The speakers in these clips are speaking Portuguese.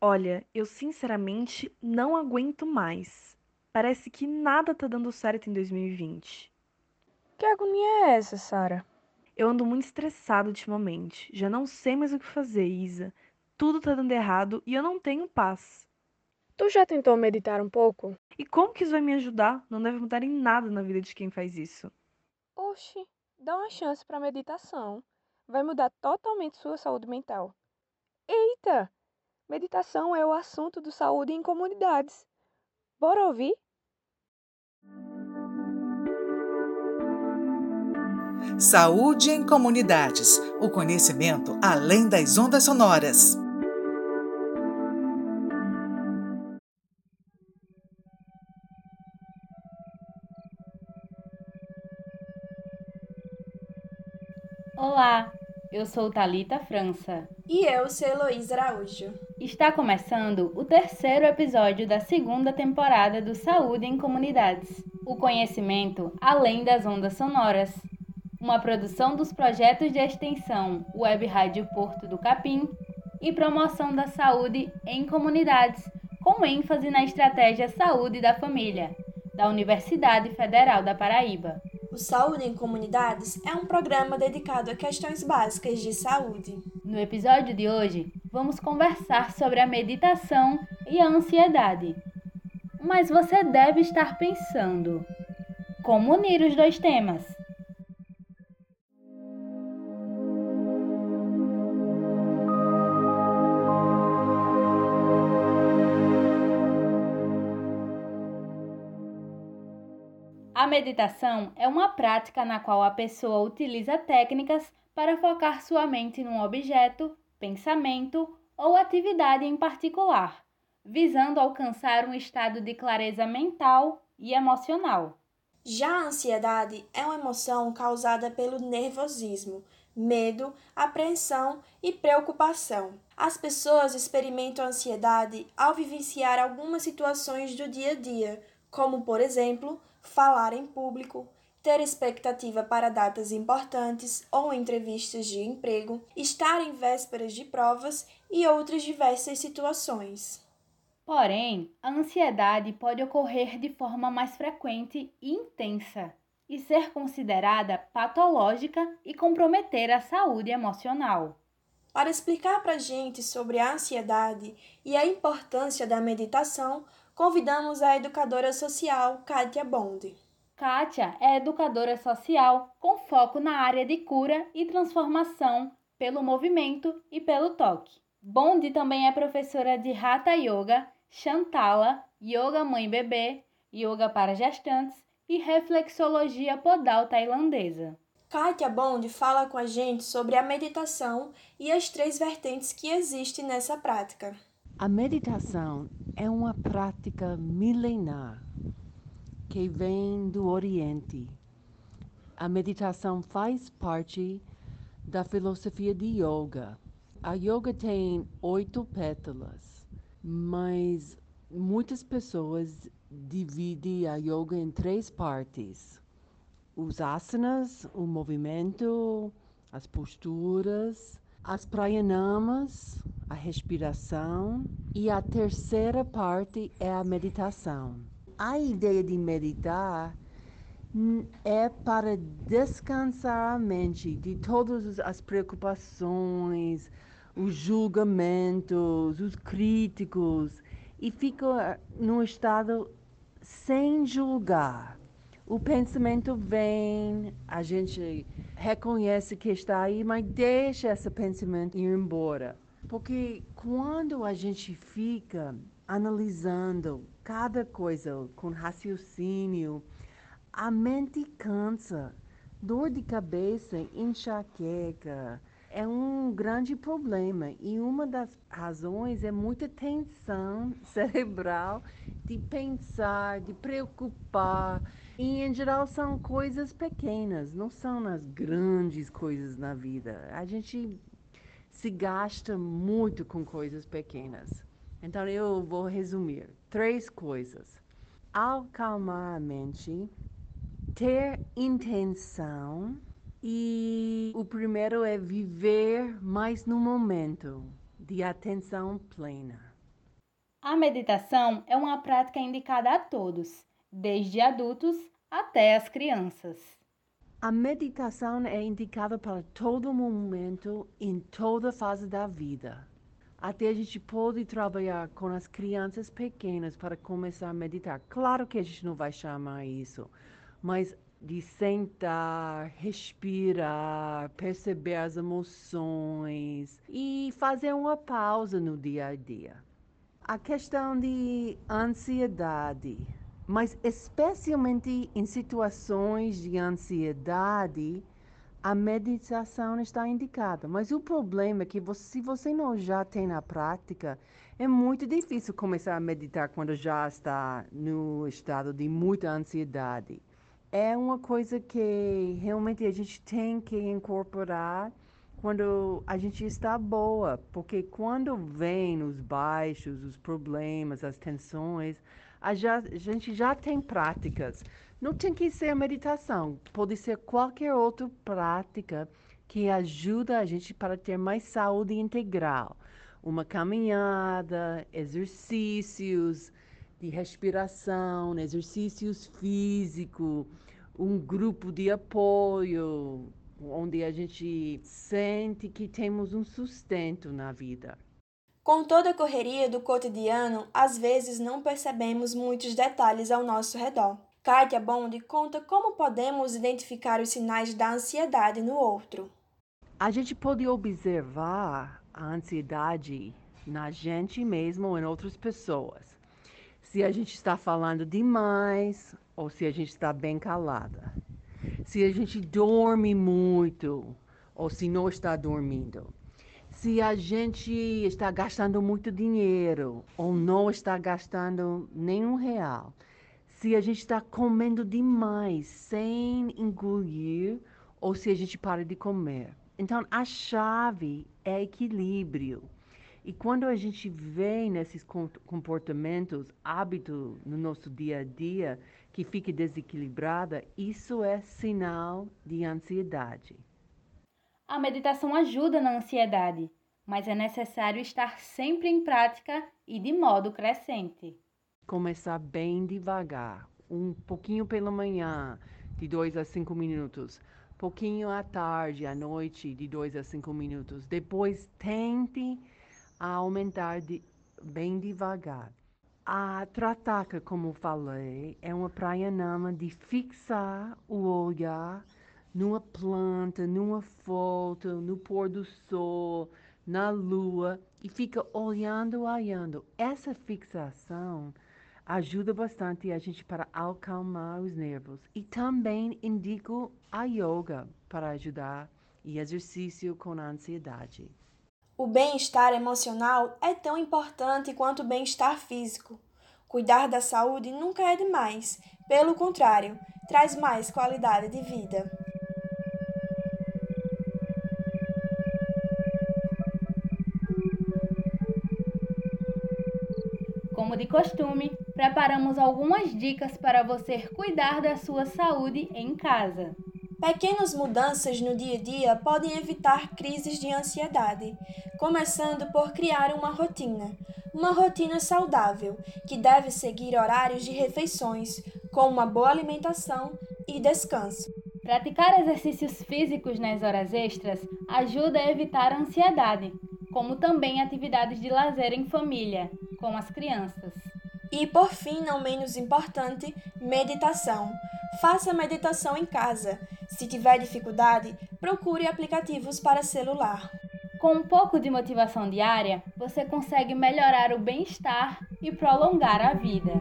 Olha, eu sinceramente não aguento mais. Parece que nada tá dando certo em 2020. Que agonia é essa, Sara? Eu ando muito estressado ultimamente. Já não sei mais o que fazer, Isa. Tudo tá dando errado e eu não tenho paz. Tu já tentou meditar um pouco? E como que isso vai me ajudar? Não deve mudar em nada na vida de quem faz isso. Oxi, dá uma chance pra meditação. Vai mudar totalmente sua saúde mental. Eita! Meditação é o assunto do saúde em comunidades. Bora ouvir? Saúde em comunidades. O conhecimento além das ondas sonoras. Olá, eu sou Talita França. E eu sou Heloísa Araújo. Está começando o terceiro episódio da segunda temporada do Saúde em Comunidades. O conhecimento além das ondas sonoras. Uma produção dos projetos de extensão Web Rádio Porto do Capim e promoção da saúde em comunidades, com ênfase na estratégia Saúde da Família, da Universidade Federal da Paraíba. O Saúde em Comunidades é um programa dedicado a questões básicas de saúde. No episódio de hoje, vamos conversar sobre a meditação e a ansiedade. Mas você deve estar pensando: como unir os dois temas? Meditação é uma prática na qual a pessoa utiliza técnicas para focar sua mente num objeto, pensamento ou atividade em particular, visando alcançar um estado de clareza mental e emocional. Já a ansiedade é uma emoção causada pelo nervosismo, medo, apreensão e preocupação. As pessoas experimentam ansiedade ao vivenciar algumas situações do dia a dia, como, por exemplo, falar em público, ter expectativa para datas importantes ou entrevistas de emprego, estar em vésperas de provas e outras diversas situações. Porém, a ansiedade pode ocorrer de forma mais frequente e intensa e ser considerada patológica e comprometer a saúde emocional. Para explicar para a gente sobre a ansiedade e a importância da meditação, convidamos a educadora social Kátia Bond. Kátia é educadora social com foco na área de cura e transformação pelo movimento e pelo toque. Bond também é professora de Hatha Yoga, Shantala, Yoga Mãe Bebê, Yoga para gestantes e reflexologia podal tailandesa. Kátia Bond fala com a gente sobre a meditação e as três vertentes que existem nessa prática. A meditação é uma prática milenar que vem do Oriente. A meditação faz parte da filosofia de yoga. A yoga tem oito pétalas, mas muitas pessoas dividem a yoga em três partes: os asanas, o movimento, as posturas, as pranayamas, a respiração, e a terceira parte é a meditação. A ideia de meditar é para descansar a mente de todas as preocupações, os julgamentos, os críticos, e fica num estado sem julgar. O pensamento vem, a gente reconhece que está aí, mas deixa esse pensamento ir embora. Porque quando a gente fica analisando cada coisa com raciocínio, a mente cansa. Dor de cabeça, enxaqueca, é um grande problema. E uma das razões é muita tensão cerebral de pensar, de preocupar. E em geral são coisas pequenas, não são as grandes coisas na vida. A gente se gasta muito com coisas pequenas. Então eu vou resumir três coisas: acalmar a mente, ter intenção e o primeiro é viver mais no momento de atenção plena. A meditação é uma prática indicada a todos, desde adultos até as crianças. A meditação é indicada para todo momento, em toda fase da vida. Até a gente pode trabalhar com as crianças pequenas para começar a meditar. Claro que a gente não vai chamar isso, mas de sentar, respirar, perceber as emoções e fazer uma pausa no dia a dia. A questão de ansiedade, mas especialmente em situações de ansiedade, a meditação está indicada. Mas o problema é que você, se você não já tem na prática, é muito difícil começar a meditar quando já está no estado de muita ansiedade. É uma coisa que realmente a gente tem que incorporar quando a gente está boa, porque quando vem os baixos, os problemas, as tensões, a, a gente já tem práticas não tem que ser meditação, pode ser qualquer outra prática que ajuda a gente para ter mais saúde integral. Uma caminhada, exercícios de respiração, exercícios físicos, um grupo de apoio, onde a gente sente que temos um sustento na vida. Com toda a correria do cotidiano, às vezes não percebemos muitos detalhes ao nosso redor. Katia Bond conta como podemos identificar os sinais da ansiedade no outro. A gente pode observar a ansiedade na gente mesmo ou em outras pessoas. Se a gente está falando demais ou se a gente está bem calada. Se a gente dorme muito ou se não está dormindo. Se a gente está gastando muito dinheiro ou não está gastando nenhum real se a gente está comendo demais sem engolir ou se a gente para de comer. Então, a chave é equilíbrio. E quando a gente vê nesses comportamentos, hábitos no nosso dia a dia que fica desequilibrada, isso é sinal de ansiedade. A meditação ajuda na ansiedade, mas é necessário estar sempre em prática e de modo crescente começar bem devagar, um pouquinho pela manhã, de dois a cinco minutos, pouquinho à tarde, à noite, de dois a cinco minutos. Depois tente aumentar de, bem devagar. A trataka, como falei, é uma pranayama de fixar o olhar numa planta, numa foto, no pôr do sol, na lua e fica olhando, olhando. Essa fixação ajuda bastante a gente para acalmar os nervos. E também indico a yoga para ajudar e exercício com a ansiedade. O bem-estar emocional é tão importante quanto o bem-estar físico. Cuidar da saúde nunca é demais, pelo contrário, traz mais qualidade de vida. Como de costume, preparamos algumas dicas para você cuidar da sua saúde em casa. Pequenas mudanças no dia a dia podem evitar crises de ansiedade, começando por criar uma rotina, uma rotina saudável, que deve seguir horários de refeições, com uma boa alimentação e descanso. Praticar exercícios físicos nas horas extras ajuda a evitar a ansiedade, como também atividades de lazer em família, com as crianças. E por fim, não menos importante, meditação. Faça meditação em casa. Se tiver dificuldade, procure aplicativos para celular. Com um pouco de motivação diária, você consegue melhorar o bem-estar e prolongar a vida.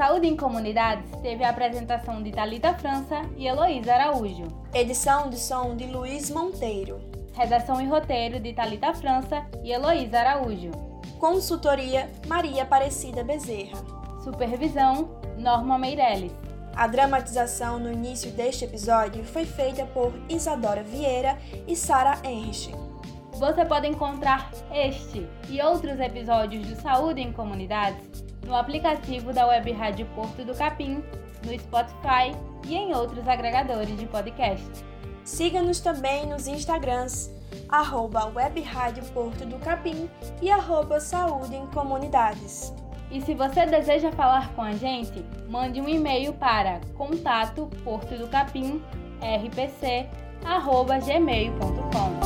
Saúde em Comunidades teve a apresentação de Talita França e Heloísa Araújo. Edição de som de Luiz Monteiro. Redação e roteiro de Talita França e Heloísa Araújo. Consultoria Maria Aparecida Bezerra. Supervisão Norma Meirelles. A dramatização no início deste episódio foi feita por Isadora Vieira e Sara Henrich. Você pode encontrar este e outros episódios do Saúde em Comunidades no aplicativo da Web Rádio Porto do Capim, no Spotify e em outros agregadores de podcast. Siga-nos também nos Instagrams, arroba Web Rádio Porto do Capim e arroba Saúde em Comunidades. E se você deseja falar com a gente, mande um e-mail para contato porto do capim rpc@gmail.com.